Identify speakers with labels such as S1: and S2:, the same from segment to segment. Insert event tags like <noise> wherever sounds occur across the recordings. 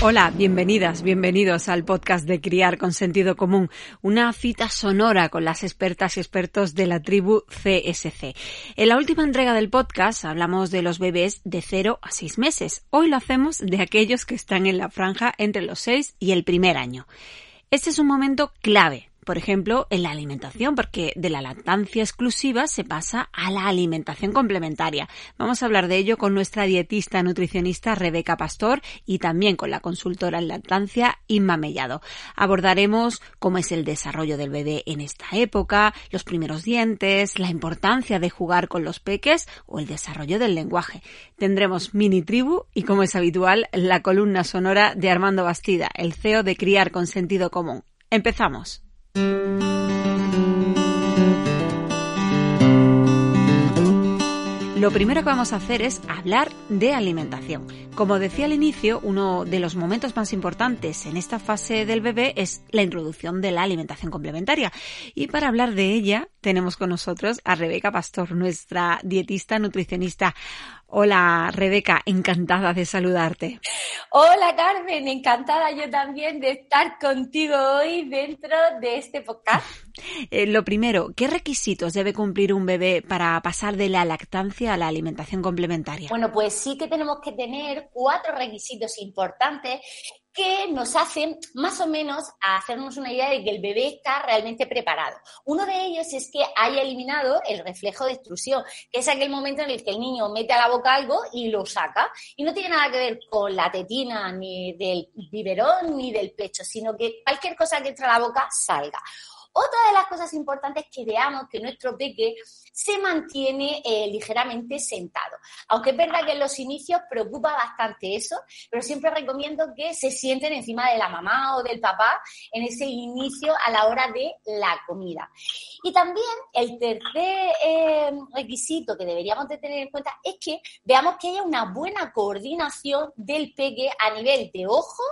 S1: Hola, bienvenidas, bienvenidos al podcast de Criar con Sentido Común, una cita sonora con las expertas y expertos de la tribu CSC. En la última entrega del podcast hablamos de los bebés de 0 a 6 meses. Hoy lo hacemos de aquellos que están en la franja entre los 6 y el primer año. Este es un momento clave por ejemplo, en la alimentación, porque de la lactancia exclusiva se pasa a la alimentación complementaria. Vamos a hablar de ello con nuestra dietista nutricionista Rebeca Pastor y también con la consultora en lactancia Inma Mellado. Abordaremos cómo es el desarrollo del bebé en esta época, los primeros dientes, la importancia de jugar con los peques o el desarrollo del lenguaje. Tendremos mini tribu y, como es habitual, la columna sonora de Armando Bastida, el CEO de Criar con Sentido Común. Empezamos. Lo primero que vamos a hacer es hablar de alimentación. Como decía al inicio, uno de los momentos más importantes en esta fase del bebé es la introducción de la alimentación complementaria. Y para hablar de ella tenemos con nosotros a Rebeca Pastor, nuestra dietista nutricionista. Hola Rebeca, encantada de saludarte.
S2: Hola Carmen, encantada yo también de estar contigo hoy dentro de este podcast. <laughs>
S1: Eh, lo primero, ¿qué requisitos debe cumplir un bebé para pasar de la lactancia a la alimentación complementaria?
S2: Bueno, pues sí que tenemos que tener cuatro requisitos importantes que nos hacen más o menos hacernos una idea de que el bebé está realmente preparado. Uno de ellos es que haya eliminado el reflejo de extrusión, que es aquel momento en el que el niño mete a la boca algo y lo saca. Y no tiene nada que ver con la tetina, ni del biberón, ni del pecho, sino que cualquier cosa que entra a la boca salga. Otra de las cosas importantes es que veamos que nuestro peque se mantiene eh, ligeramente sentado. Aunque es verdad que en los inicios preocupa bastante eso, pero siempre recomiendo que se sienten encima de la mamá o del papá en ese inicio a la hora de la comida. Y también el tercer eh, requisito que deberíamos de tener en cuenta es que veamos que haya una buena coordinación del peque a nivel de ojo,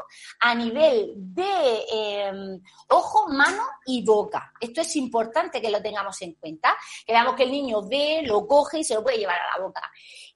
S2: a nivel de eh, ojo, mano y boca. Esto es importante que lo tengamos en cuenta, que veamos que el niño ve, lo coge y se lo puede llevar a la boca.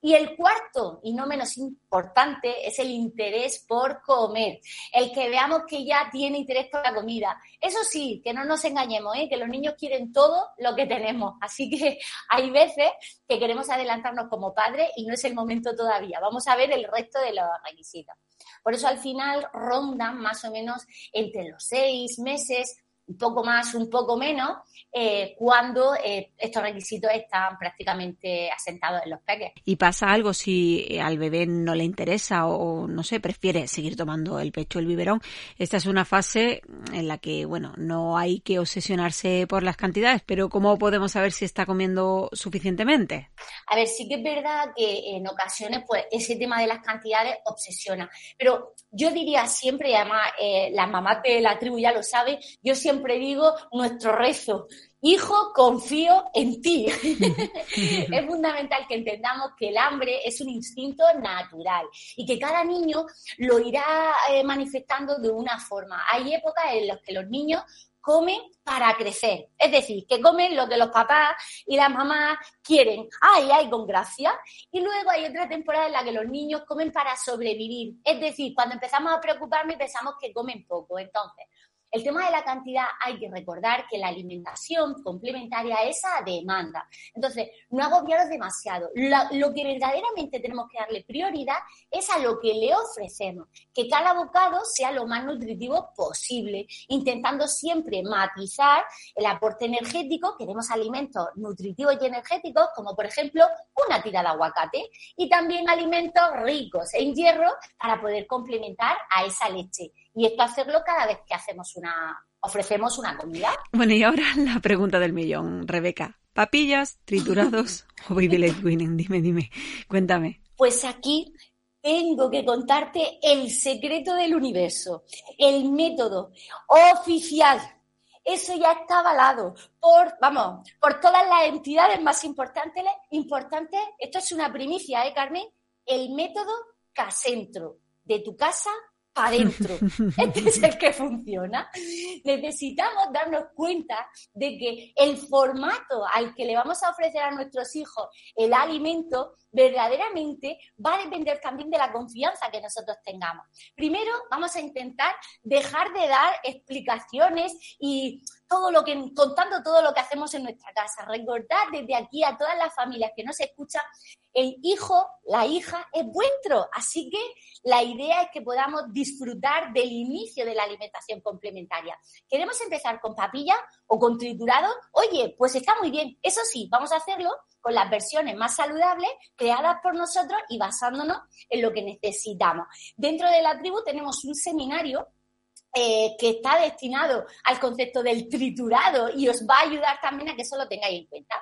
S2: Y el cuarto, y no menos importante, es el interés por comer. El que veamos que ya tiene interés por la comida. Eso sí, que no nos engañemos, ¿eh? que los niños quieren todo lo que tenemos. Así que <laughs> hay veces que queremos adelantarnos como padres y no es el momento todavía. Vamos a ver el resto de los requisitos. Por eso al final rondan más o menos entre los seis meses un poco más, un poco menos, eh, cuando eh, estos requisitos están prácticamente asentados en los peques.
S1: ¿Y pasa algo si al bebé no le interesa o, no sé, prefiere seguir tomando el pecho, el biberón? Esta es una fase en la que, bueno, no hay que obsesionarse por las cantidades, pero ¿cómo podemos saber si está comiendo suficientemente?
S2: A ver, sí que es verdad que en ocasiones, pues, ese tema de las cantidades obsesiona, pero yo diría siempre, y además eh, las mamás de la tribu ya lo saben, yo siempre siempre digo nuestro rezo. Hijo, confío en ti. <laughs> es fundamental que entendamos que el hambre es un instinto natural y que cada niño lo irá eh, manifestando de una forma. Hay épocas en las que los niños comen para crecer. Es decir, que comen lo que los papás y las mamás quieren. Ay, ay, con gracia. Y luego hay otra temporada en la que los niños comen para sobrevivir. Es decir, cuando empezamos a preocuparnos pensamos que comen poco. Entonces, el tema de la cantidad hay que recordar que la alimentación complementaria es a demanda. Entonces, no agobiaros demasiado. Lo, que verdaderamente tenemos que darle prioridad es a lo que le ofrecemos, que cada bocado sea lo más nutritivo posible, intentando siempre matizar el aporte energético. Queremos alimentos nutritivos y energéticos, como por ejemplo una tira de aguacate, y también alimentos ricos en hierro para poder complementar a esa leche y esto hacerlo cada vez que hacemos una, ofrecemos una comida.
S1: Bueno, y ahora la pregunta del millón, Rebeca. ¿Papillas, triturados <laughs> o baby led winning? Dime, dime, cuéntame.
S2: Pues aquí tengo que contarte el secreto del universo, el método oficial. Eso ya está avalado por, vamos, por todas las entidades más importantes, importantes. Esto es una primicia, ¿eh, Carmen? El método Casentro, de tu casa adentro. <laughs> Este es el que funciona. Necesitamos darnos cuenta de que el formato al que le vamos a ofrecer a nuestros hijos el alimento verdaderamente va a depender también de la confianza que nosotros tengamos. Primero, vamos a intentar dejar de dar explicaciones y todo lo que, contando todo lo que hacemos en nuestra casa. Recordad desde aquí a todas las familias que nos escuchan, el hijo, la hija es vuestro. Así que la idea es que podamos disfrutar del inicio de la alimentación complementaria. ¿Queremos empezar con papilla o con triturado? Oye, pues está muy bien. Eso sí, vamos a hacerlo con las versiones más saludables creadas por nosotros y basándonos en lo que necesitamos. Dentro de la tribu tenemos un seminario eh, que está destinado al concepto del triturado y os va a ayudar también a que eso lo tengáis en cuenta.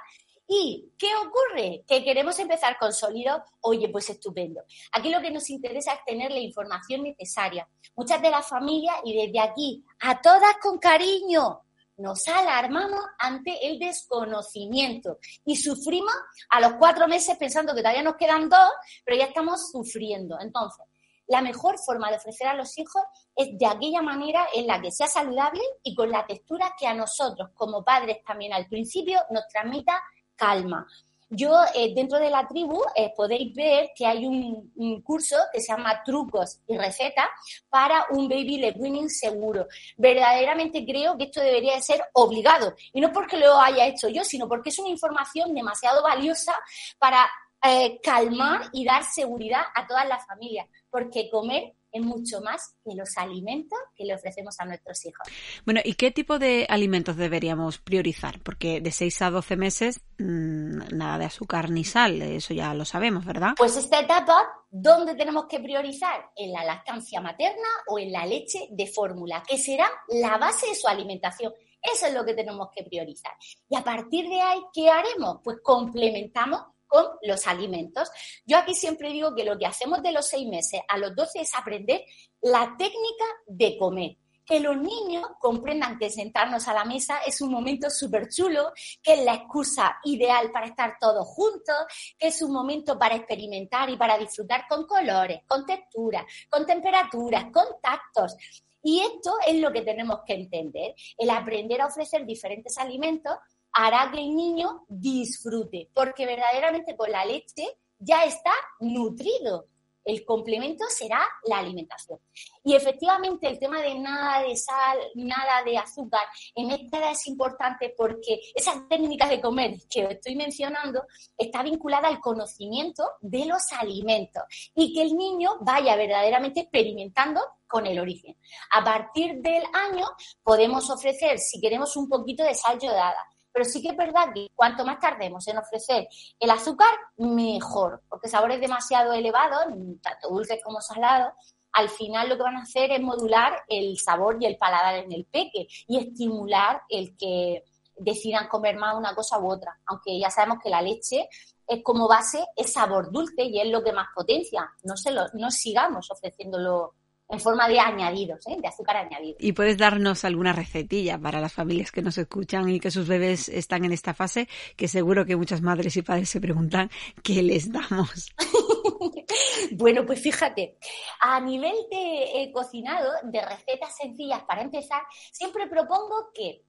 S2: ¿Y qué ocurre? Que queremos empezar con sólidos. Oye, pues estupendo. Aquí lo que nos interesa es tener la información necesaria. Muchas de las familias, y desde aquí, a todas con cariño, nos alarmamos ante el desconocimiento y sufrimos a los cuatro meses pensando que todavía nos quedan dos, pero ya estamos sufriendo. Entonces, la mejor forma de ofrecer a los hijos es de aquella manera en la que sea saludable y con la textura que a nosotros como padres también al principio nos transmita calma. Yo eh, dentro de la tribu eh, podéis ver que hay un, curso que se llama Trucos y Recetas para un baby led winning seguro. Verdaderamente creo que esto debería de ser obligado y no porque lo haya hecho yo, sino porque es una información demasiado valiosa para eh, calmar y dar seguridad a todas las familias, porque comer es mucho más que los alimentos que le ofrecemos a nuestros hijos.
S1: Bueno, ¿y qué tipo de alimentos deberíamos priorizar? Porque de 6 a 12 meses mm, nada de azúcar ni sal, eso ya lo sabemos, ¿verdad?
S2: Pues esta etapa, ¿dónde tenemos que priorizar? En la lactancia materna o en la leche de fórmula, que será la base de su alimentación. Eso es lo que tenemos que priorizar. Y a partir de ahí, ¿qué haremos? Pues complementamos con los alimentos. Yo aquí siempre digo que lo que hacemos de los seis meses a los doce es aprender la técnica de comer que los niños comprendan que sentarnos a la mesa es un momento súper chulo, que es la excusa ideal para estar todos juntos, que es un momento para experimentar y para disfrutar con colores, con texturas, con temperaturas, con tactos. Y esto es lo que tenemos que entender, el aprender a ofrecer diferentes alimentos hará que el niño disfrute, porque verdaderamente con la leche ya está nutrido. El complemento será la alimentación. Y efectivamente el tema de nada de sal, nada de azúcar, en esta es importante porque esas técnicas de comer que estoy mencionando está vinculada al conocimiento de los alimentos y que el niño vaya verdaderamente experimentando con el origen. A partir del año podemos ofrecer, si queremos, un poquito de sal yodada pero sí que es verdad que cuanto más tardemos en ofrecer el azúcar, mejor, porque sabores demasiado elevados, tanto dulces como salados, al final lo que van a hacer es modular el sabor y el paladar en el peque y estimular el que decidan comer más una cosa u otra, aunque ya sabemos que la leche es como base es sabor dulce y es lo que más potencia. No se lo, no sigamos ofreciéndolo en forma de añadidos, ¿eh? de azúcar añadido.
S1: ¿Y puedes darnos alguna recetilla para las familias que nos escuchan y que sus bebés están en esta fase? Que seguro que muchas madres y padres se preguntan qué les damos. <laughs>
S2: bueno, pues fíjate, a nivel de eh, cocinado, de recetas sencillas para empezar, siempre propongo que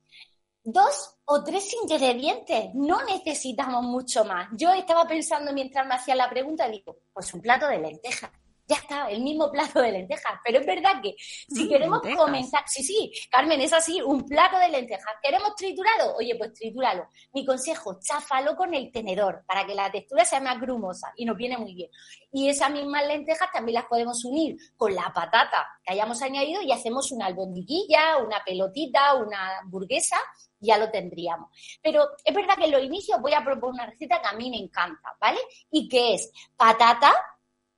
S2: dos o tres ingredientes, no necesitamos mucho más. Yo estaba pensando mientras me hacía la pregunta, digo, pues un plato de lentejas ya está, el mismo plato de lentejas. Pero es verdad que si mm, queremos comenzar, sí, sí, Carmen, es así, un plato de lentejas. ¿Queremos triturado? Oye, pues tritúralo. Mi consejo, cháfalo con el tenedor para que la textura sea más grumosa y nos viene muy bien. Y esas mismas lentejas también las podemos unir con la patata que hayamos añadido y hacemos una albondiguilla, una pelotita, una hamburguesa ya lo tendríamos. Pero es verdad que en los inicios voy a proponer una receta que a mí me encanta, ¿vale? Y que es patata,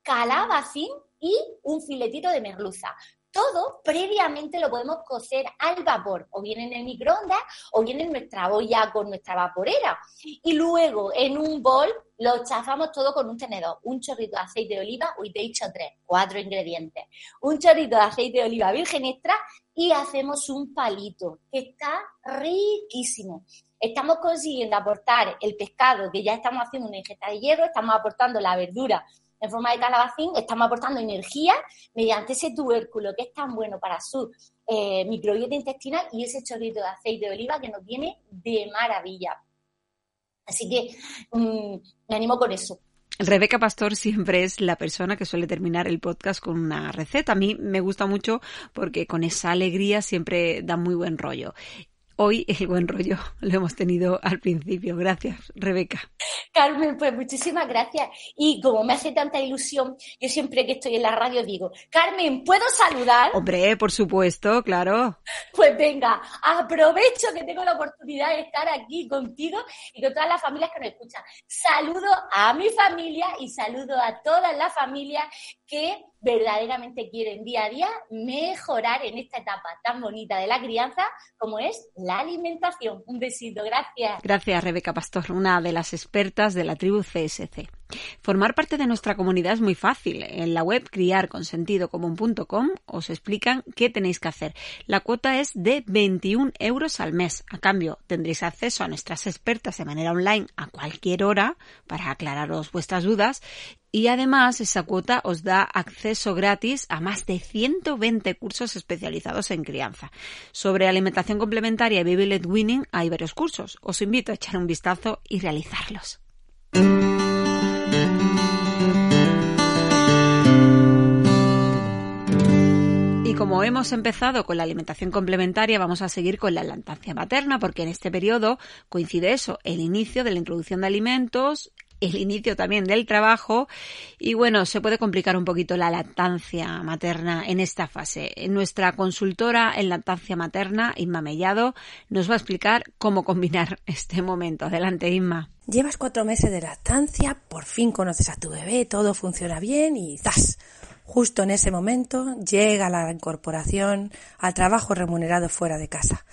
S2: calabacín y un filetito de merluza. todo previamente lo podemos cocer al vapor, o bien en el microondas, o bien en nuestra olla con nuestra vaporera. Y luego en un bol lo chafamos todo con un tenedor. Un chorrito de aceite de oliva, hoy te he dicho tres, cuatro ingredientes. Un chorrito de aceite de oliva virgen extra y hacemos un palito, que está riquísimo. Estamos consiguiendo aportar el pescado, que ya estamos haciendo una ingesta de hierro, estamos aportando la verdura en forma de calabacín, estamos aportando energía mediante ese tubérculo que es tan bueno para su eh, microbiota intestinal y ese chorrito de aceite de oliva que nos viene de maravilla. Así que mm, me animo con eso.
S1: Rebeca Pastor siempre es la persona que suele terminar el podcast con una receta. A mí me gusta mucho porque con esa alegría siempre da muy buen rollo. Hoy el buen rollo lo hemos tenido al principio. Gracias, Rebeca.
S2: Carmen, pues muchísimas gracias. Y como me hace tanta ilusión, yo siempre que estoy en la radio digo, Carmen, ¿puedo saludar?
S1: Hombre, por supuesto, claro.
S2: Pues venga, aprovecho que tengo la oportunidad de estar aquí contigo y con todas las familias que nos escuchan. Saludo a mi familia y saludo a todas las familias que verdaderamente quieren día a día mejorar en esta etapa tan bonita de la crianza como es la alimentación. Un besito, gracias.
S1: Gracias, Rebeca Pastor, una de las expertas de la tribu CSC. Formar parte de nuestra comunidad es muy fácil. En la web criarconsentidocomún.com os explican qué tenéis que hacer. La cuota es de 21 euros al mes. A cambio, tendréis acceso a nuestras expertas de manera online a cualquier hora para aclararos vuestras dudas y además esa cuota os da acceso gratis a más de 120 cursos especializados en crianza. Sobre alimentación complementaria y Baby Led Winning hay varios cursos. Os invito a echar un vistazo y realizarlos. Y como hemos empezado con la alimentación complementaria, vamos a seguir con la lactancia materna, porque en este periodo coincide eso, el inicio de la introducción de alimentos, el inicio también del trabajo y bueno, se puede complicar un poquito la lactancia materna en esta fase. Nuestra consultora en lactancia materna, Inma Mellado, nos va a explicar cómo combinar <laughs> este momento. Adelante, Inma.
S3: Llevas cuatro meses de lactancia, por fin conoces a tu bebé, todo funciona bien y ¡zas! Justo en ese momento llega la incorporación al trabajo remunerado fuera de casa.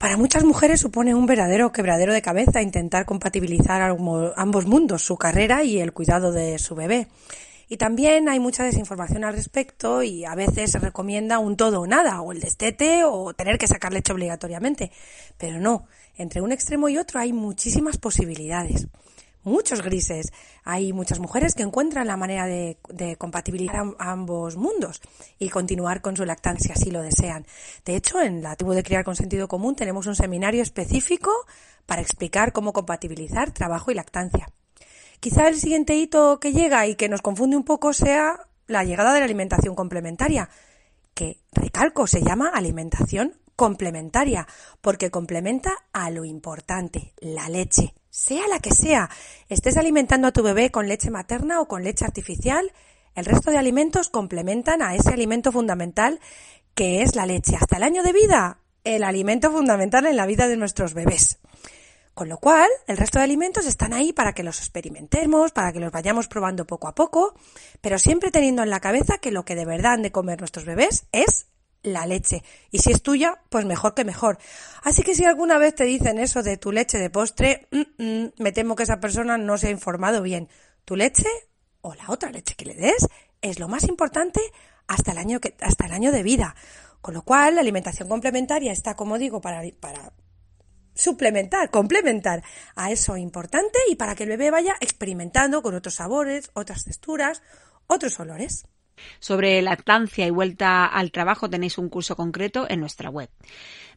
S3: Para muchas mujeres supone un verdadero quebradero de cabeza intentar compatibilizar ambos mundos, su carrera y el cuidado de su bebé. Y también hay mucha desinformación al respecto y a veces se recomienda un todo o nada, o el destete o tener que sacar leche obligatoriamente. Pero no, entre un extremo y otro hay muchísimas posibilidades muchos grises. Hay muchas mujeres que encuentran la manera de, compatibilizar ambos mundos y continuar con su lactancia si lo desean. De hecho, en la tribu de criar con sentido común tenemos un seminario específico para explicar cómo compatibilizar trabajo y lactancia. Quizá el siguiente hito que llega y que nos confunde un poco sea la llegada de la alimentación complementaria, que, recalco, se llama alimentación complementaria, porque complementa a lo importante, la leche sea la que sea, estés alimentando a tu bebé con leche materna o con leche artificial, el resto de alimentos complementan a ese alimento fundamental que es la leche. Hasta el año de vida, el alimento fundamental en la vida de nuestros bebés. Con lo cual, el resto de alimentos están ahí para que los experimentemos, para que los vayamos probando poco a poco, pero siempre teniendo en la cabeza que lo que de verdad han de comer nuestros bebés es la leche. Y si es tuya, pues mejor que mejor. Así que si alguna vez te dicen eso de tu leche de postre, mm, mm, me temo que esa persona no se ha informado bien. Tu leche o la otra leche que le des es lo más importante hasta el año que, hasta el año de vida. Con lo cual, la alimentación complementaria está, como digo, para, para suplementar, complementar a eso importante y para que el bebé vaya experimentando con otros sabores, otras texturas, otros olores.
S1: Sobre lactancia y vuelta al trabajo tenéis un curso concreto en nuestra web.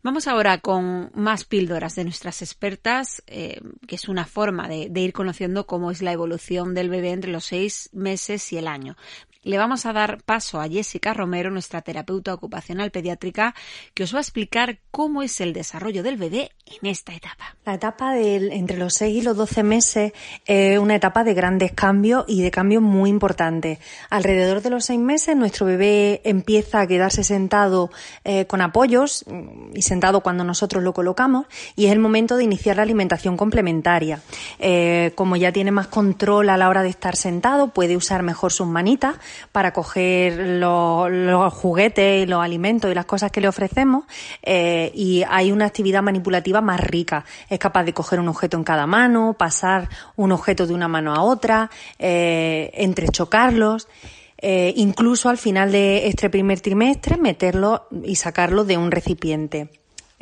S1: Vamos ahora con más píldoras de nuestras expertas, eh, que es una forma de, de, ir conociendo cómo es la evolución del bebé entre los seis meses y el año le vamos a dar paso a Jessica Romero, nuestra terapeuta ocupacional pediátrica, que os va a explicar cómo es el desarrollo del bebé en esta etapa.
S4: La etapa de entre los 6 y los 12 meses es una etapa de grandes cambios y de cambios muy importantes. Alrededor de los 6 meses nuestro bebé empieza a quedarse sentado eh, con apoyos y sentado cuando nosotros lo colocamos y es el momento de iniciar la alimentación complementaria. Eh, como ya tiene más control a la hora de estar sentado, puede usar mejor sus manitas para coger los, juguetes y los alimentos y las cosas que le ofrecemos eh, y hay una actividad manipulativa más rica. Es capaz de coger un objeto en cada mano, pasar un objeto de una mano a otra, eh, entrechocarlos. Eh, incluso al final de este primer trimestre meterlo y sacarlo de un recipiente.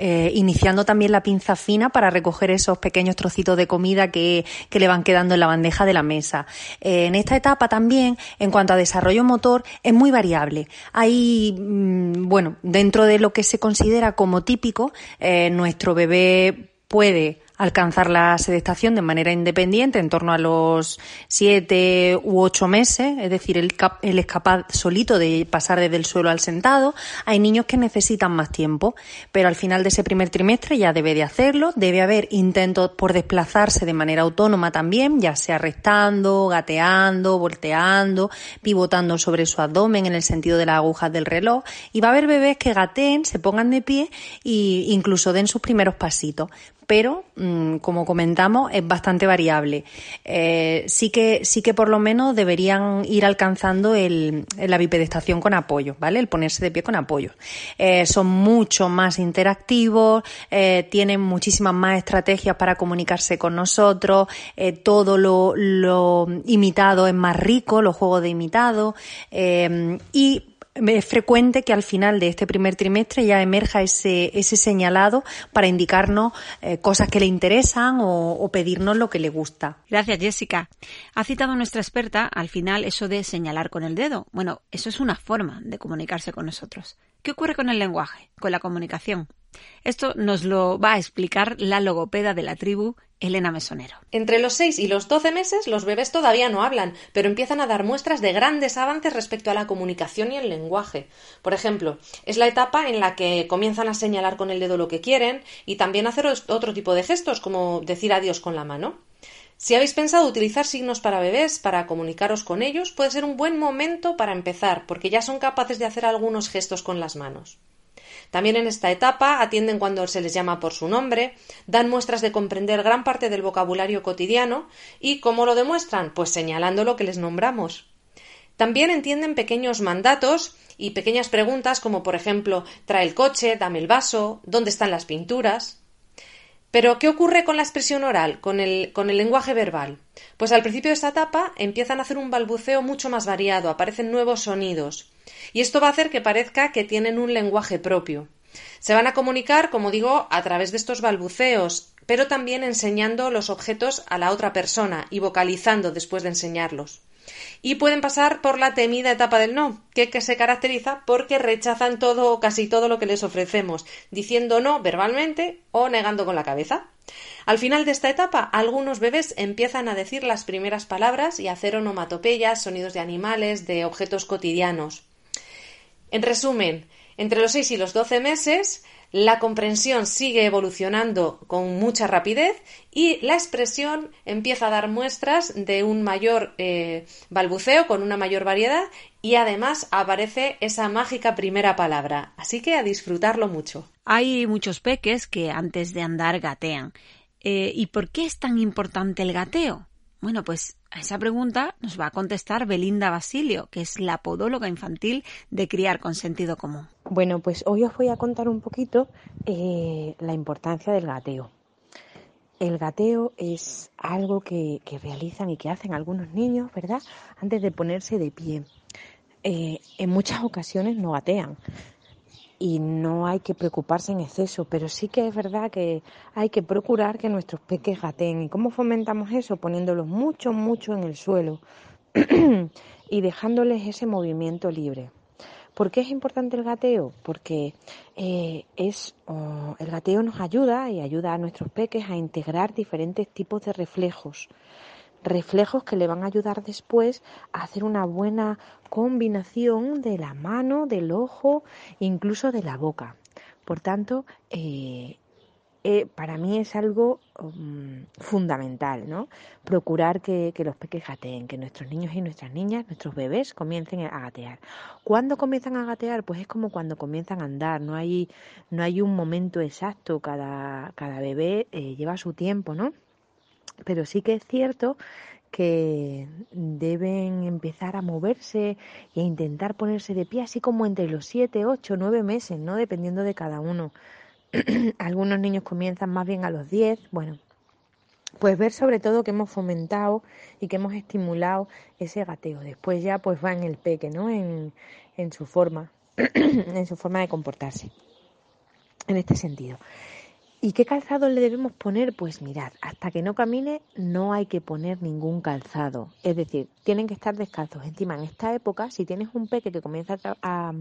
S4: Eh, iniciando también la pinza fina para recoger esos pequeños trocitos de comida que, que le van quedando en la bandeja de la mesa. Eh, en esta etapa también, en cuanto a desarrollo motor, es muy variable. Hay, mm, bueno, dentro de lo que se considera como típico, eh, nuestro bebé puede alcanzar la sedestación de manera independiente en torno a los siete u ocho meses, es decir, él, es capaz solito de pasar desde el suelo al sentado. Hay niños que necesitan más tiempo, pero al final de ese primer trimestre ya debe de hacerlo. Debe haber intentos por desplazarse de manera autónoma también, ya sea restando, gateando, volteando, pivotando sobre su abdomen en el sentido de las agujas del reloj. Y va a haber bebés que gateen, se pongan de pie e incluso den sus primeros pasitos pero mm, como comentamos es bastante variable. Eh, sí que sí que por lo menos deberían ir alcanzando el, la bipedestación con apoyo, ¿vale? El ponerse de pie con apoyo. Eh, son mucho más interactivos, eh, tienen muchísimas más estrategias para comunicarse con nosotros, todo lo, lo, imitado es más rico, los juegos de imitado y es frecuente que al final de este primer trimestre ya emerja ese, ese señalado para indicarnos eh, cosas que le interesan o, o, pedirnos lo que le gusta.
S1: Gracias, Jessica. Ha citado nuestra experta al final eso de señalar con el dedo. Bueno, eso es una forma de comunicarse con nosotros. ¿Qué ocurre con el lenguaje, con la comunicación? Esto nos lo va a explicar la logopeda de la tribu, Elena Mesonero.
S5: Entre los 6 y los 12 meses los bebés todavía no hablan, pero empiezan a dar muestras de grandes avances respecto a la comunicación y el lenguaje. Por ejemplo, es la etapa en la que comienzan a señalar con el dedo lo que quieren y también hacer otro tipo de gestos, como decir adiós con la mano. Si habéis pensado utilizar signos para bebés para comunicaros con ellos, puede ser un buen momento para empezar, porque ya son capaces de hacer algunos gestos con las manos. También en esta etapa atienden cuando se les llama por su nombre, dan muestras de comprender gran parte del vocabulario cotidiano y ¿cómo lo demuestran? Pues señalando lo que les nombramos. También entienden pequeños mandatos y pequeñas preguntas como por ejemplo trae el coche, dame el vaso, dónde están las pinturas. Pero, ¿qué ocurre con la expresión oral, con el, con el, lenguaje verbal? Pues al principio de esta etapa empiezan a hacer un balbuceo mucho más variado, aparecen nuevos sonidos. Y esto va a hacer que parezca que tienen un lenguaje propio. Se van a comunicar, como digo, a través de estos balbuceos, pero también enseñando los objetos a la otra persona y vocalizando después de enseñarlos. Y pueden pasar por la temida etapa del no, que, se caracteriza porque rechazan todo o casi todo lo que les ofrecemos, diciendo no verbalmente o negando con la cabeza. Al final de esta etapa, algunos bebés empiezan a decir las primeras palabras y a hacer onomatopeyas, sonidos de animales, de objetos cotidianos. En resumen, entre los 6 y los 12 meses, la comprensión sigue evolucionando con mucha rapidez y la expresión empieza a dar muestras de un mayor eh, balbuceo con una mayor variedad y además aparece esa mágica primera palabra. Así que a disfrutarlo mucho.
S1: Hay muchos peques que antes de andar gatean. Eh, ¿Y por qué es tan importante el gateo? Bueno, pues a esa pregunta nos va a contestar Belinda Basilio, que es la podóloga infantil de Criar con Sentido Común.
S6: Bueno, pues hoy os voy a contar un poquito eh, la importancia del gateo. El gateo es algo que, realizan y que hacen algunos niños, ¿verdad? Antes de ponerse de pie. Eh, en muchas ocasiones no gatean, y no hay que preocuparse en exceso, pero sí que es verdad que hay que procurar que nuestros peques gateen. ¿Y cómo fomentamos eso? Poniéndolos mucho, mucho en el suelo <clears throat> y dejándoles ese movimiento libre. ¿Por qué es importante el gateo? Porque eh, es, oh, el gateo nos ayuda y ayuda a nuestros peques a integrar diferentes tipos de reflejos reflejos que le van a ayudar después a hacer una buena combinación de la mano, del ojo, incluso de la boca. Por tanto, eh, eh, para mí es algo um, fundamental, ¿no? Procurar que, los peques gateen, que nuestros niños y nuestras niñas, nuestros bebés, comiencen a gatear. ¿Cuándo comienzan a gatear? Pues es como cuando comienzan a andar, no hay, no hay un momento exacto, cada, cada bebé eh, lleva su tiempo, ¿no? Pero sí que es cierto que deben empezar a moverse e intentar ponerse de pie, así como entre los 7, 8, 9 meses, ¿no? Dependiendo de cada uno. <clears throat> Algunos niños comienzan más bien a los 10, bueno, pues ver sobre todo que hemos fomentado y que hemos estimulado ese gateo. Después ya pues va en el peque, ¿no? En, en su forma, <clears throat> en su forma de comportarse. En este sentido. ¿Y qué calzado le debemos poner? Pues mirad, hasta que no camine no hay que poner ningún calzado. Es decir, tienen que estar descalzos. Encima, en esta época, si tienes un peque que comienza a,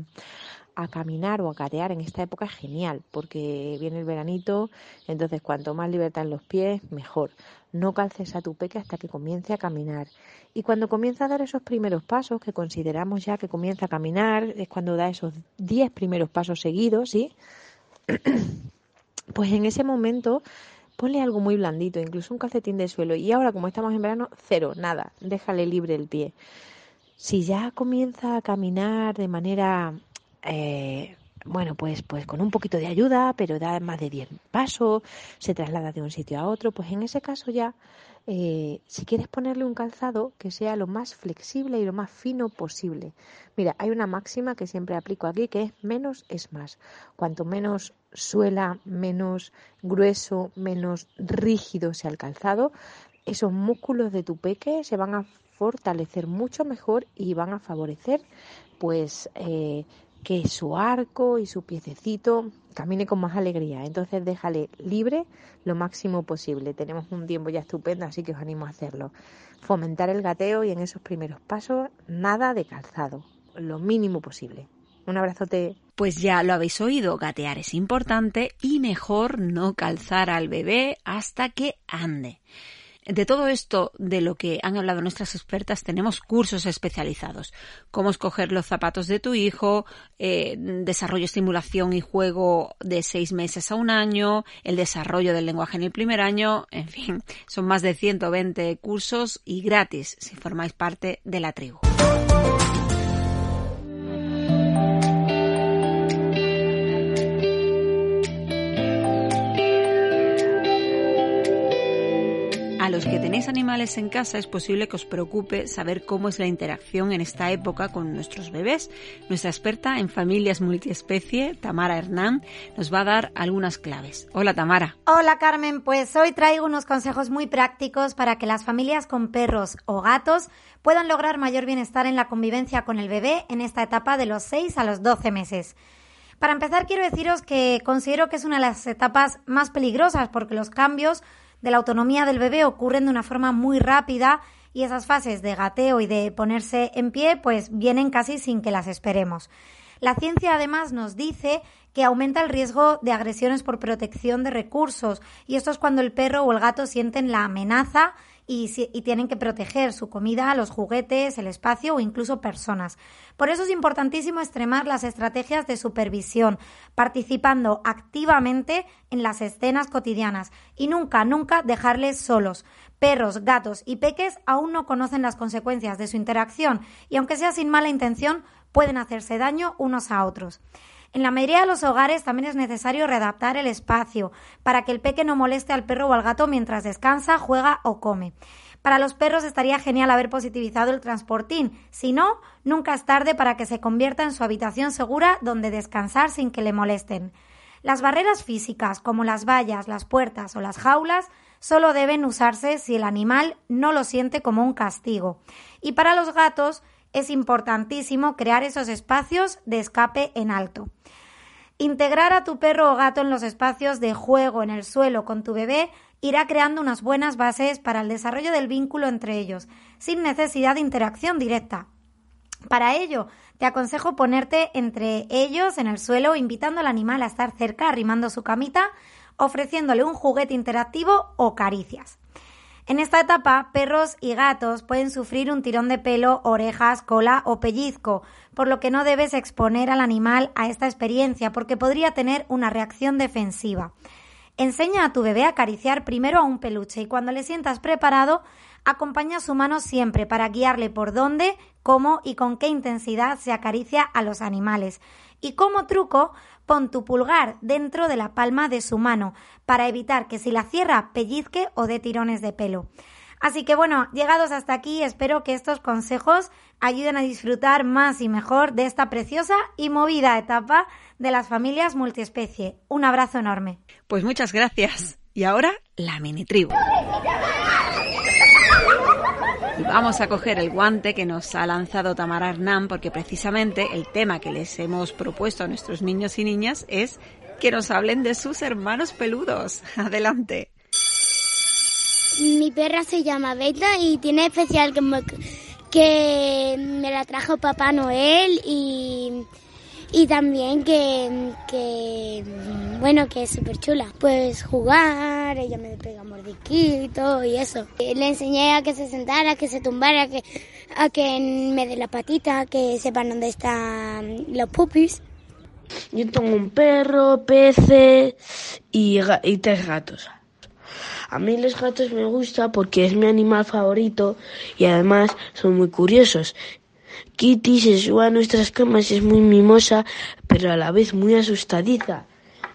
S6: caminar o a catear en esta época es genial, porque viene el veranito, entonces cuanto más libertad en los pies, mejor. No calces a tu peque hasta que comience a caminar. Y cuando comienza a dar esos primeros pasos, que consideramos ya que comienza a caminar, es cuando da esos 10 primeros pasos seguidos, ¿sí? Pues en ese momento ponle algo muy blandito, incluso un calcetín de suelo. Y ahora, como estamos en verano, cero, nada, déjale libre el pie. Si ya comienza a caminar de manera, eh, bueno, pues, pues con un poquito de ayuda, pero da más de 10 pasos, se traslada de un sitio a otro, pues en ese caso ya eh, si quieres ponerle un calzado que sea lo más flexible y lo más fino posible. Mira, hay una máxima que siempre aplico aquí que es menos es más. Cuanto menos suela, menos grueso, menos rígido sea el calzado, esos músculos de tu peque se van a fortalecer mucho mejor y van a favorecer pues eh, que su arco y su piececito camine con más alegría. Entonces déjale libre lo máximo posible. Tenemos un tiempo ya estupendo, así que os animo a hacerlo. Fomentar el gateo y en esos primeros pasos nada de calzado, lo mínimo posible. Un abrazote.
S1: Pues ya lo habéis oído, gatear es importante y mejor no calzar al bebé hasta que ande. De todo esto de lo que han hablado nuestras expertas tenemos cursos especializados. Cómo escoger los zapatos de tu hijo, eh, desarrollo, estimulación y juego de seis meses a un año, el desarrollo del lenguaje en el primer año, en fin, son más de 120 cursos y gratis si formáis parte de la tribu. Los que tenéis animales en casa es posible que os preocupe saber cómo es la interacción en esta época con nuestros bebés. Nuestra experta en familias multiespecie, Tamara Hernán, nos va a dar algunas claves. Hola Tamara.
S7: Hola Carmen, pues hoy traigo unos consejos muy prácticos para que las familias con perros o gatos puedan lograr mayor bienestar en la convivencia con el bebé en esta etapa de los 6 a los 12 meses. Para empezar, quiero deciros que considero que es una de las etapas más peligrosas porque los cambios de la autonomía del bebé ocurren de una forma muy rápida y esas fases de gateo y de ponerse en pie pues vienen casi sin que las esperemos. La ciencia además nos dice que aumenta el riesgo de agresiones por protección de recursos y esto es cuando el perro o el gato sienten la amenaza y, tienen que proteger su comida, los juguetes, el espacio o incluso personas. Por eso es importantísimo extremar las estrategias de supervisión, participando activamente en las escenas cotidianas y nunca, nunca dejarles solos. Perros, gatos y peques aún no conocen las consecuencias de su interacción y aunque sea sin mala intención, pueden hacerse daño unos a otros. En la mayoría de los hogares también es necesario readaptar el espacio para que el peque no moleste al perro o al gato mientras descansa, juega o come. Para los perros estaría genial haber positivizado el transportín. Si no, nunca es tarde para que se convierta en su habitación segura donde descansar sin que le molesten. Las barreras físicas, como las vallas, las puertas o las jaulas, solo deben usarse si el animal no lo siente como un castigo. Y para los gatos, es importantísimo crear esos espacios de escape en alto. Integrar a tu perro o gato en los espacios de juego en el suelo con tu bebé irá creando unas buenas bases para el desarrollo del vínculo entre ellos, sin necesidad de interacción directa. Para ello, te aconsejo ponerte entre ellos en el suelo, invitando al animal a estar cerca, arrimando su camita, ofreciéndole un juguete interactivo o caricias. En esta etapa, perros y gatos pueden sufrir un tirón de pelo, orejas, cola o pellizco, por lo que no debes exponer al animal a esta experiencia porque podría tener una reacción defensiva. Enseña a tu bebé a acariciar primero a un peluche y cuando le sientas preparado, acompaña su mano siempre para guiarle por dónde, cómo y con qué intensidad se acaricia a los animales. Y como truco, Pon tu pulgar dentro de la palma de su mano para evitar que si la cierra pellizque o dé tirones de pelo. Así que bueno, llegados hasta aquí, espero que estos consejos ayuden a disfrutar más y mejor de esta preciosa y movida etapa de las familias multiespecie. Un abrazo enorme.
S1: Pues muchas gracias. Y ahora la mini tribu. Vamos a coger el guante que nos ha lanzado Tamara Hernán porque precisamente el tema que les hemos propuesto a nuestros niños y niñas es que nos hablen de sus hermanos peludos. <laughs> Adelante.
S8: Mi perra se llama Beta y tiene especial que me, que me la trajo Papá Noel y, y también que, que, bueno, que es súper chula. Pues jugar, ella me pega mordiquito y eso. Le enseñé a que se sentara, que se tumbara, que, a que me dé la patita, que sepan dónde están los pupis.
S9: Yo tengo un perro, peces y, y tres gatos. A mí los gatos me gusta porque es mi animal favorito y además son muy curiosos. Kitty se sube a nuestras camas es muy mimosa, pero a la vez muy asustadiza.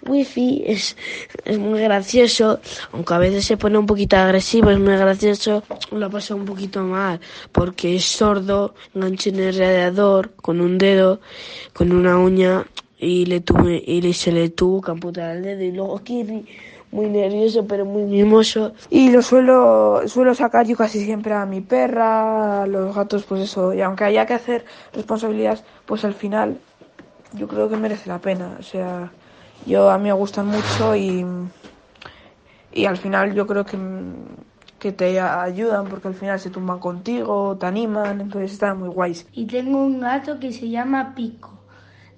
S9: Wifi es, es muy gracioso, aunque a veces se pone un poquito agresivo, es muy gracioso, lo pasa un poquito mal, porque es sordo, engancha en el radiador con un dedo, con una uña, y le tuve, y se le tuvo que amputar el dedo, y luego Kitty muy nervioso pero muy mimoso
S10: y lo suelo suelo sacar yo casi siempre a mi perra a los gatos pues eso y aunque haya que hacer responsabilidades pues al final yo creo que merece la pena o sea yo a mí me gustan mucho y y al final yo creo que que te ayudan porque al final se tumban contigo, te animan, entonces están muy guays.
S11: Y tengo un gato que se llama Pico.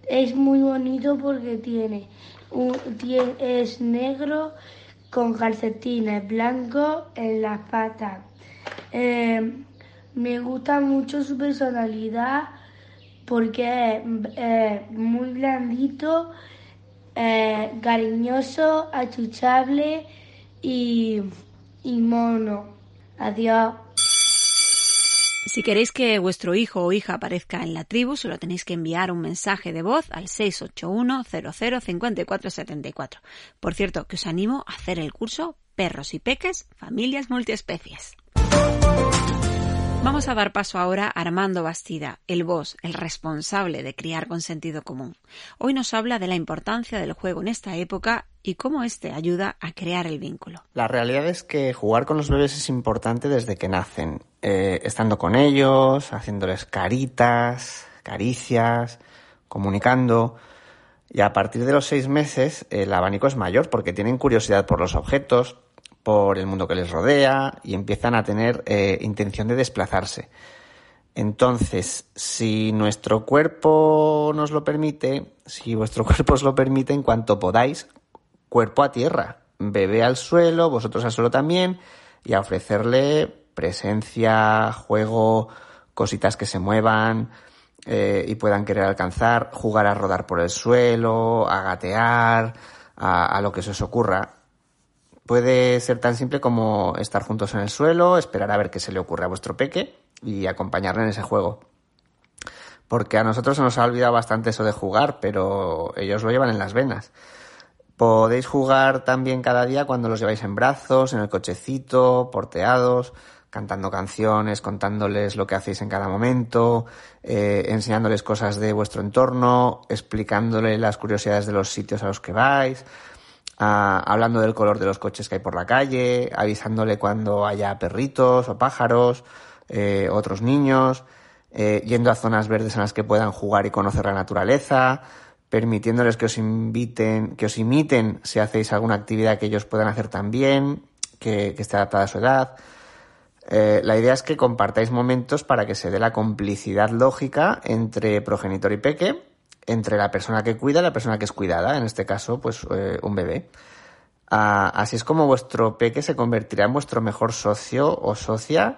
S11: Es muy bonito porque tiene es negro con calcetines blancos en las patas. Eh, me gusta mucho su personalidad porque es muy blandito, eh, cariñoso, achuchable y, y mono. Adiós.
S1: Si queréis que vuestro hijo o hija aparezca en la tribu, solo tenéis que enviar un mensaje de voz al 681 005474. Por cierto, que os animo a hacer el curso Perros y Peques, Familias Multiespecies. Vamos a dar paso ahora a Armando Bastida, el boss, el responsable de criar con sentido común. Hoy nos habla de la importancia del juego en esta época y cómo éste ayuda a crear el vínculo.
S12: La realidad es que jugar con los bebés es importante desde que nacen, eh, estando con ellos, haciéndoles caritas, caricias, comunicando. Y a partir de los seis meses el abanico es mayor porque tienen curiosidad por los objetos, por el mundo que les rodea y empiezan a tener eh, intención de desplazarse. Entonces, si nuestro cuerpo nos lo permite, si vuestro <laughs> cuerpo os lo permite, en cuanto podáis, cuerpo a tierra, bebé al suelo, vosotros al suelo también, y a ofrecerle presencia, juego, cositas que se muevan eh, y puedan querer alcanzar, jugar a rodar por el suelo, a gatear, a, lo que se os ocurra. Puede ser tan simple como estar juntos en el suelo, esperar a ver qué se le ocurre a vuestro peque y acompañarle en ese juego. Porque a nosotros se nos ha olvidado bastante eso de jugar, pero ellos lo llevan en las venas. Podéis jugar también cada día cuando los lleváis en brazos, en el cochecito, porteados, cantando canciones, contándoles lo que hacéis en cada momento, eh, enseñándoles cosas de vuestro entorno, explicándoles las curiosidades de los sitios a los que vais, hablando del color de los coches que hay por la calle, avisándole cuando haya perritos o pájaros, eh, otros niños, eh, yendo a zonas verdes en las que puedan jugar y conocer la naturaleza, permitiéndoles que os inviten, que os imiten si hacéis alguna actividad que ellos puedan hacer también, que, que esté adaptada a su edad. Eh, la idea es que compartáis momentos para que se dé la complicidad lógica entre progenitor y peque entre la persona que cuida y la persona que es cuidada, en este caso, pues eh, un bebé. Ah, así es como vuestro peque se convertirá en vuestro mejor socio o socia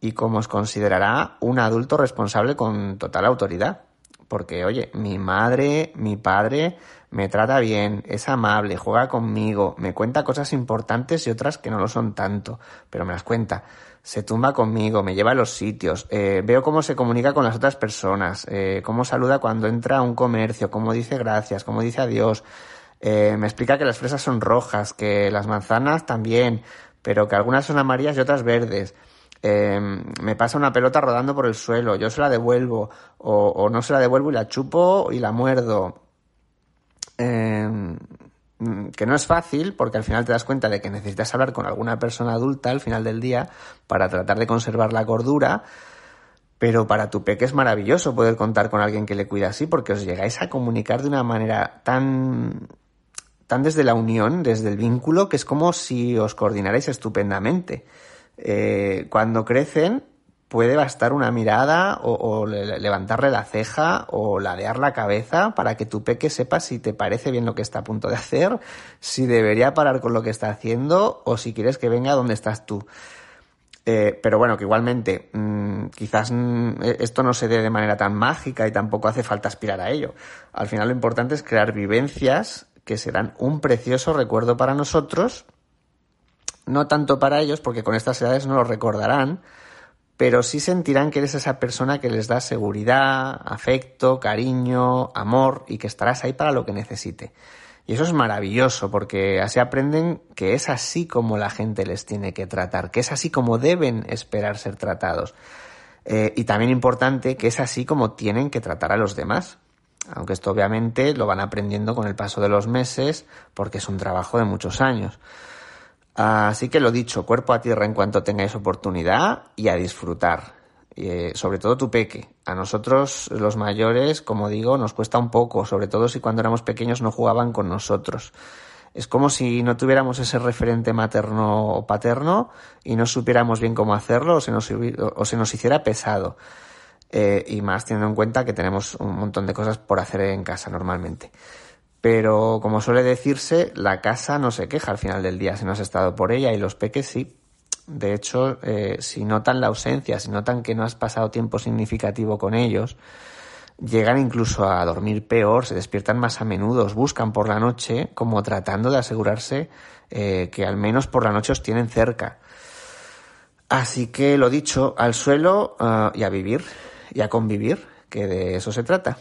S12: y como os considerará un adulto responsable con total autoridad. Porque, oye, mi madre, mi padre me trata bien, es amable, juega conmigo, me cuenta cosas importantes y otras que no lo son tanto, pero me las cuenta se tumba conmigo, me lleva a los sitios, eh, veo cómo se comunica con las otras personas, eh, cómo saluda cuando entra a un comercio, cómo dice gracias, cómo dice adiós, eh, me explica que las fresas son rojas, que las manzanas también, pero que algunas son amarillas y otras verdes. Em, me pasa una pelota rodando por el suelo, yo se la devuelvo, o, no se la devuelvo y la chupo y la muerdo. Em, que no es fácil porque al final te das cuenta de que necesitas hablar con alguna persona adulta al final del día para tratar de conservar la cordura, pero para tu peque es maravilloso poder contar con alguien que le cuida así porque os llegáis a comunicar de una manera tan tan desde la unión, desde el vínculo, que es como si os coordinarais estupendamente. Eh, cuando crecen puede bastar una mirada o, levantarle la ceja o ladear la cabeza para que tu peque sepa si te parece bien lo que está a punto de hacer, si debería parar con lo que está haciendo o si quieres que venga donde estás tú. Eh, pero bueno, que igualmente mm, quizás mm, e-, esto no se dé de manera tan mágica y tampoco hace falta aspirar a ello. Al final lo importante es crear vivencias que serán un precioso recuerdo para nosotros no tanto para ellos, porque con estas edades no lo recordarán, pero sí sentirán que eres esa persona que les da seguridad, afecto, cariño, amor y que estarás ahí para lo que necesite. Y eso es maravilloso porque así aprenden que es así como la gente les tiene que tratar, que es así como deben esperar ser tratados. Eh, y también importante que es así como tienen que tratar a los demás. Aunque esto obviamente lo van aprendiendo con el paso de los meses porque es un trabajo de muchos años. Así que lo dicho, cuerpo a tierra en cuanto tengáis oportunidad y a disfrutar. Eh, sobre todo tu peque. A nosotros, los mayores, como digo, nos cuesta un poco, sobre todo si cuando éramos pequeños no jugaban con nosotros. Es como si no tuviéramos ese referente materno o paterno y no supiéramos bien cómo hacerlo o se nos, o se nos hiciera pesado. Eh, y más teniendo en cuenta que tenemos un montón de cosas por hacer en casa normalmente. Pero como suele decirse, la casa no se queja al final del día si no has estado por ella y los peques sí. De hecho, eh, si notan la ausencia, si notan que no has pasado tiempo significativo con ellos, llegan incluso a dormir peor, se despiertan más a menudo, buscan por la noche como tratando de asegurarse eh, que al menos por la noche os tienen cerca. Así que lo dicho, al suelo ah, y a vivir y a convivir, que de eso se trata.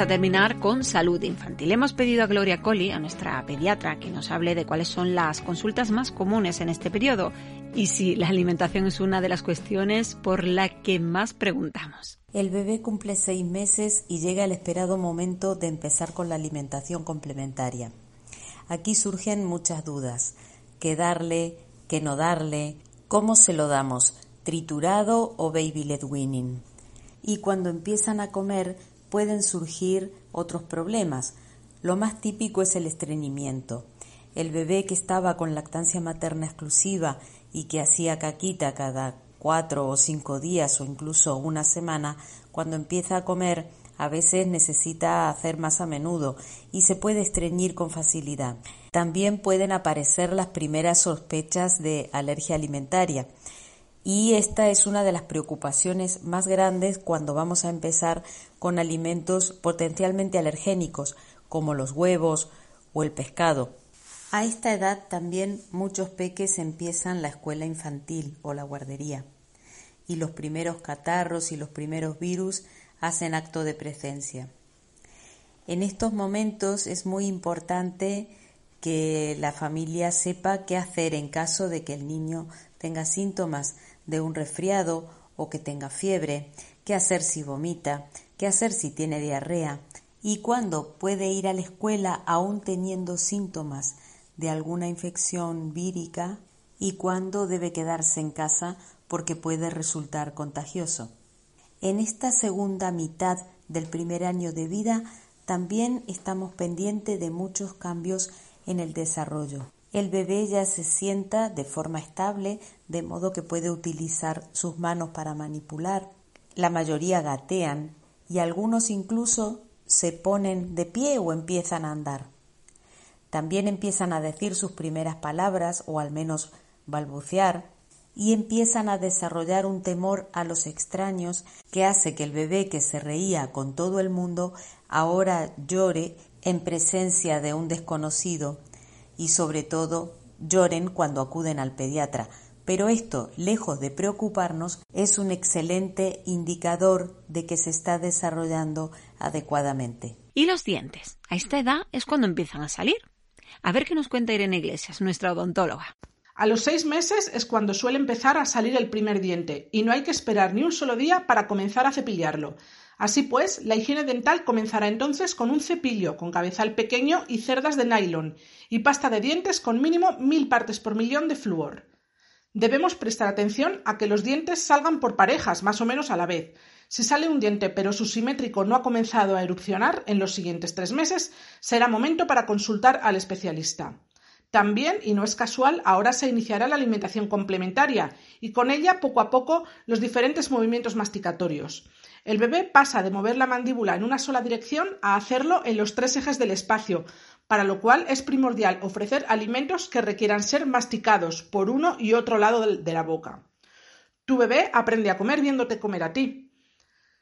S1: A terminar con salud infantil. Hemos pedido a Gloria Colli, a nuestra pediatra, que nos hable de cuáles son las consultas más comunes en este periodo y si la alimentación es una de las cuestiones por la que más preguntamos.
S13: El bebé cumple seis meses y llega el esperado momento de empezar con la alimentación complementaria. Aquí surgen muchas dudas. ¿Qué darle? ¿Qué no darle? ¿Cómo se lo damos? ¿Triturado o baby led weaning? Y cuando empiezan a comer, pueden surgir otros problemas. Lo más típico es el estreñimiento. El bebé que estaba con lactancia materna exclusiva y que hacía caquita cada cuatro o cinco días o incluso una semana, cuando empieza a comer, a veces necesita hacer más a menudo y se puede estreñir con facilidad. También pueden aparecer las primeras sospechas de alergia alimentaria y esta es una de las preocupaciones más grandes cuando vamos a empezar con alimentos potencialmente alergénicos, como los huevos o el pescado. A esta edad también muchos peques empiezan la escuela infantil o la guardería, y los primeros catarros y los primeros virus hacen acto de presencia. En estos momentos es muy importante que la familia sepa qué hacer en caso de que el niño tenga síntomas de un resfriado o que tenga fiebre, qué hacer si vomita, qué hacer si tiene diarrea y cuándo puede ir a la escuela aún teniendo síntomas de alguna infección vírica y cuándo debe quedarse en casa porque puede resultar contagioso. En esta segunda mitad del primer año de vida también estamos pendientes de muchos cambios en el desarrollo. El bebé ya se sienta de forma estable, de modo que puede utilizar sus manos para manipular. La mayoría gatean y algunos incluso se ponen de pie o empiezan a andar. También empiezan a decir sus primeras palabras o al menos balbucear y empiezan a desarrollar un temor a los extraños que hace que el bebé que se reía con todo el mundo ahora llore en presencia de un desconocido y sobre todo lloren cuando acuden al pediatra, Pero esto, lejos de preocuparnos, es un excelente indicador de que se está desarrollando adecuadamente.
S1: ¿Y los dientes? A esta edad es cuando empiezan a salir. A ver qué nos cuenta Irene Iglesias, nuestra odontóloga.
S14: A los seis meses es cuando suele empezar a salir el primer diente y no hay que esperar ni un solo día para comenzar a cepillarlo. Así pues, la higiene dental comenzará entonces con un cepillo con cabezal pequeño y cerdas de nylon y pasta de dientes con mínimo mil partes por millón de flúor. Debemos prestar atención a que los dientes salgan por parejas, más o menos a la vez. Si sale un diente pero su simétrico no ha comenzado a erupcionar en los siguientes tres meses, será momento para consultar al especialista. También, y no es casual, ahora se iniciará la alimentación complementaria y con ella poco a poco los diferentes movimientos masticatorios. El bebé pasa de mover la mandíbula en una sola dirección a hacerlo en los tres ejes del espacio, para lo cual es primordial ofrecer alimentos que requieran ser masticados por uno y otro lado de la boca. Tu bebé aprende a comer viéndote comer a ti.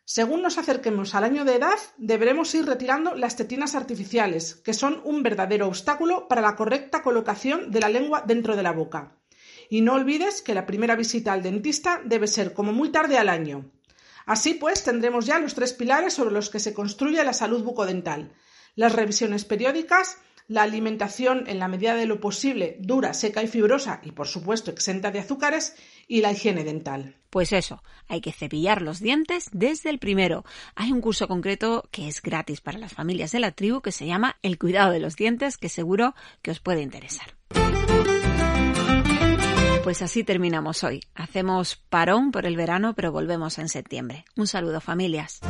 S14: Según nos acerquemos al año de edad, deberemos ir retirando las tetinas artificiales, que son un verdadero obstáculo para la correcta colocación de la lengua dentro de la boca. Y no olvides que la primera visita al dentista debe ser como muy tarde al año. Así pues, tendremos ya los tres pilares sobre los que se construye la salud bucodental. Las revisiones periódicas, la alimentación en la medida de lo posible dura, seca y fibrosa y por supuesto exenta de azúcares y la higiene dental.
S1: Pues eso, hay que cepillar los dientes desde el primero. Hay un curso concreto que es gratis para las familias de la tribu que se llama El cuidado de los dientes que seguro que os puede interesar. Pues así terminamos hoy. Hacemos parón por el verano, pero volvemos en septiembre. Un saludo familias.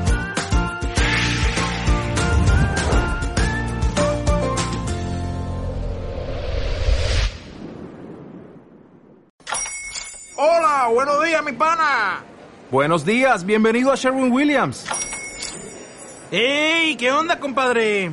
S15: Hola, buenos días, mi pana.
S16: Buenos días, bienvenido a Sherwin Williams.
S15: ¡Ey! ¿Qué onda, compadre?